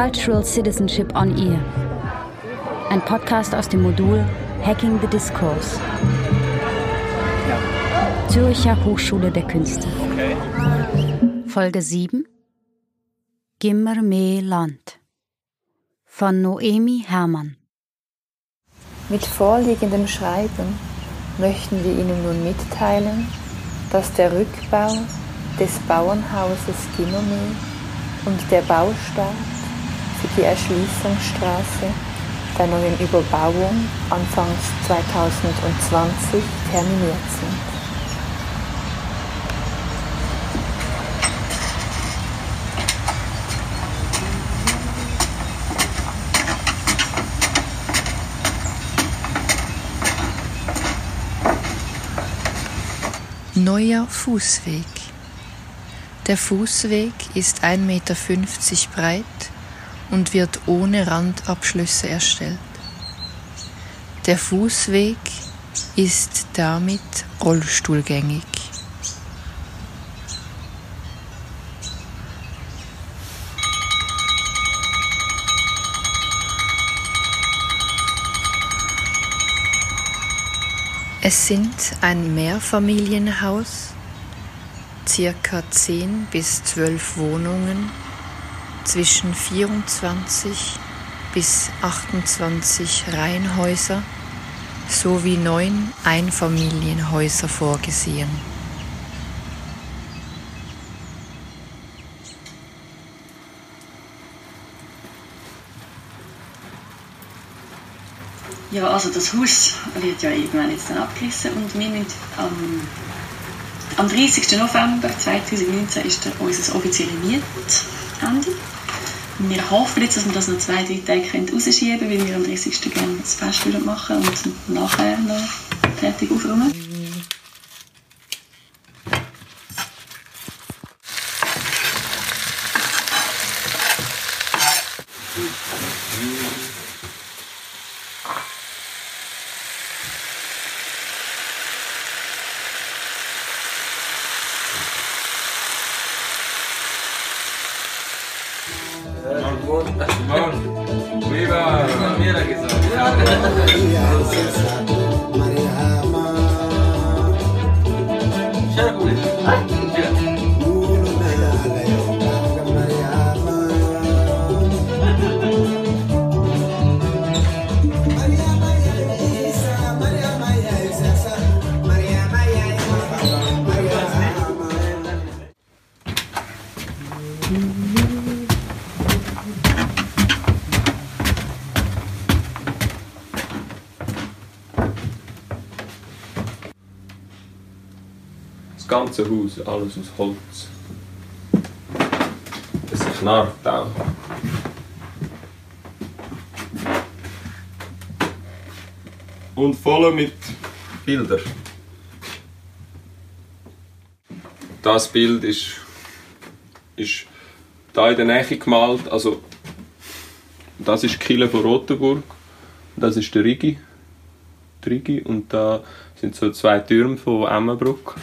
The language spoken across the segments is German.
Cultural Citizenship on Ear. Ein Podcast aus dem Modul Hacking the Discourse. Zürcher Hochschule der Künste. Folge 7 Gimmer mehr Land von Noemi Hermann. Mit vorliegendem Schreiben möchten wir Ihnen nun mitteilen, dass der Rückbau des Bauernhauses Gimmermeer und der Baustart für die Erschließungsstraße der neuen Überbauung anfangs 2020 terminiert sind. Neuer Fußweg. Der Fußweg ist 1,50 Meter breit und wird ohne Randabschlüsse erstellt. Der Fußweg ist damit rollstuhlgängig. Es sind ein Mehrfamilienhaus, circa 10 bis 12 Wohnungen, zwischen 24 bis 28 Reihenhäuser sowie neun Einfamilienhäuser vorgesehen. Ja, also das Haus wird ja irgendwann jetzt dann abgerissen und wir müssen am, am 30. November 2019 ist dann unser offizielles Mietende. Wir hoffen jetzt, dass wir das noch zwei, drei Tage rausschieben können, weil wir am 30. gerne das Fest machen und nachher noch fertig aufräumen. ¡Viva! ¡Viva! ¡Viva! ¡Viva! Das ganze Haus, alles aus Holz. Es knarrt auch. Und voll mit Bildern. Das Bild ist, ist da in der Nähe gemalt. Also, das ist die Kille von Rotenburg. Das ist der Rigi. Die Rigi. Und da sind so zwei Türme von Emmenbruck.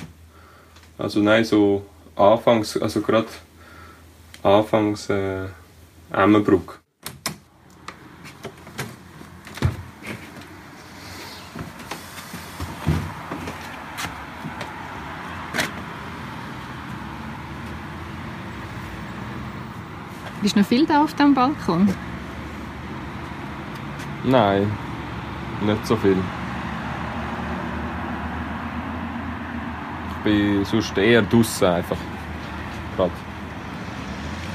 Also nein, so anfangs, also gerade anfangs äh, Emmenbruck. Ist noch viel da auf dem Balkon? Nein, nicht so viel. Bin sonst eher draußen einfach. Grad.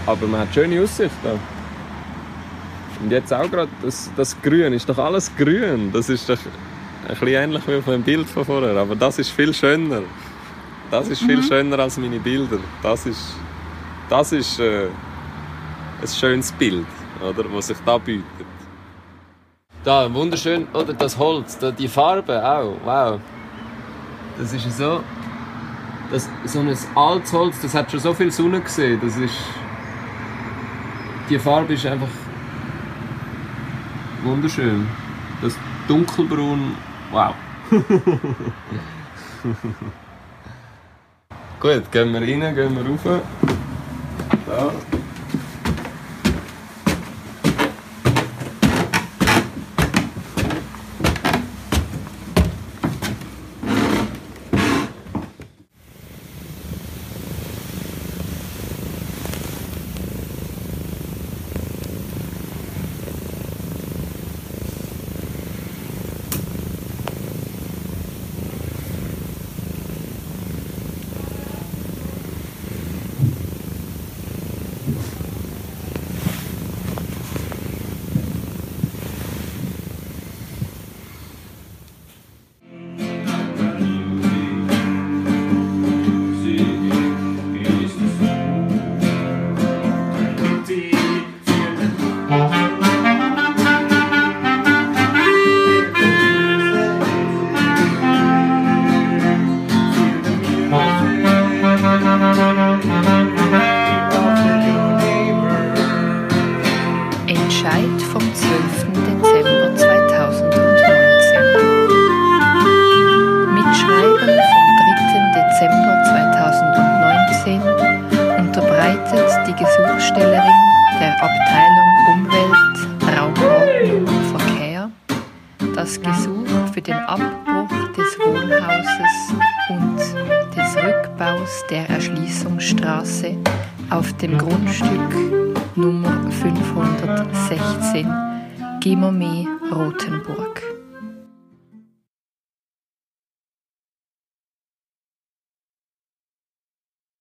Aber man hat schöne Aussichten. Und jetzt auch gerade das, das Grün, ist doch alles grün. Das ist doch ein bisschen ähnlich wie auf dem Bild von vorher. Aber das ist viel schöner. Das ist viel schöner als meine Bilder. Das ist, das ist äh, ein schönes Bild, oder, was sich da bietet. Da, wunderschön, oder das Holz, da, die Farbe auch, wow. Das ist so, das, so ein altes Holz, das hat schon so viel Sonne gesehen, das ist, die Farbe ist einfach wunderschön. Das dunkelbraun, wow. Gut, gehen wir rein, gehen wir rauf. Da. Erschließungsstraße auf dem Grundstück Nummer 516 Gimmerme Rothenburg.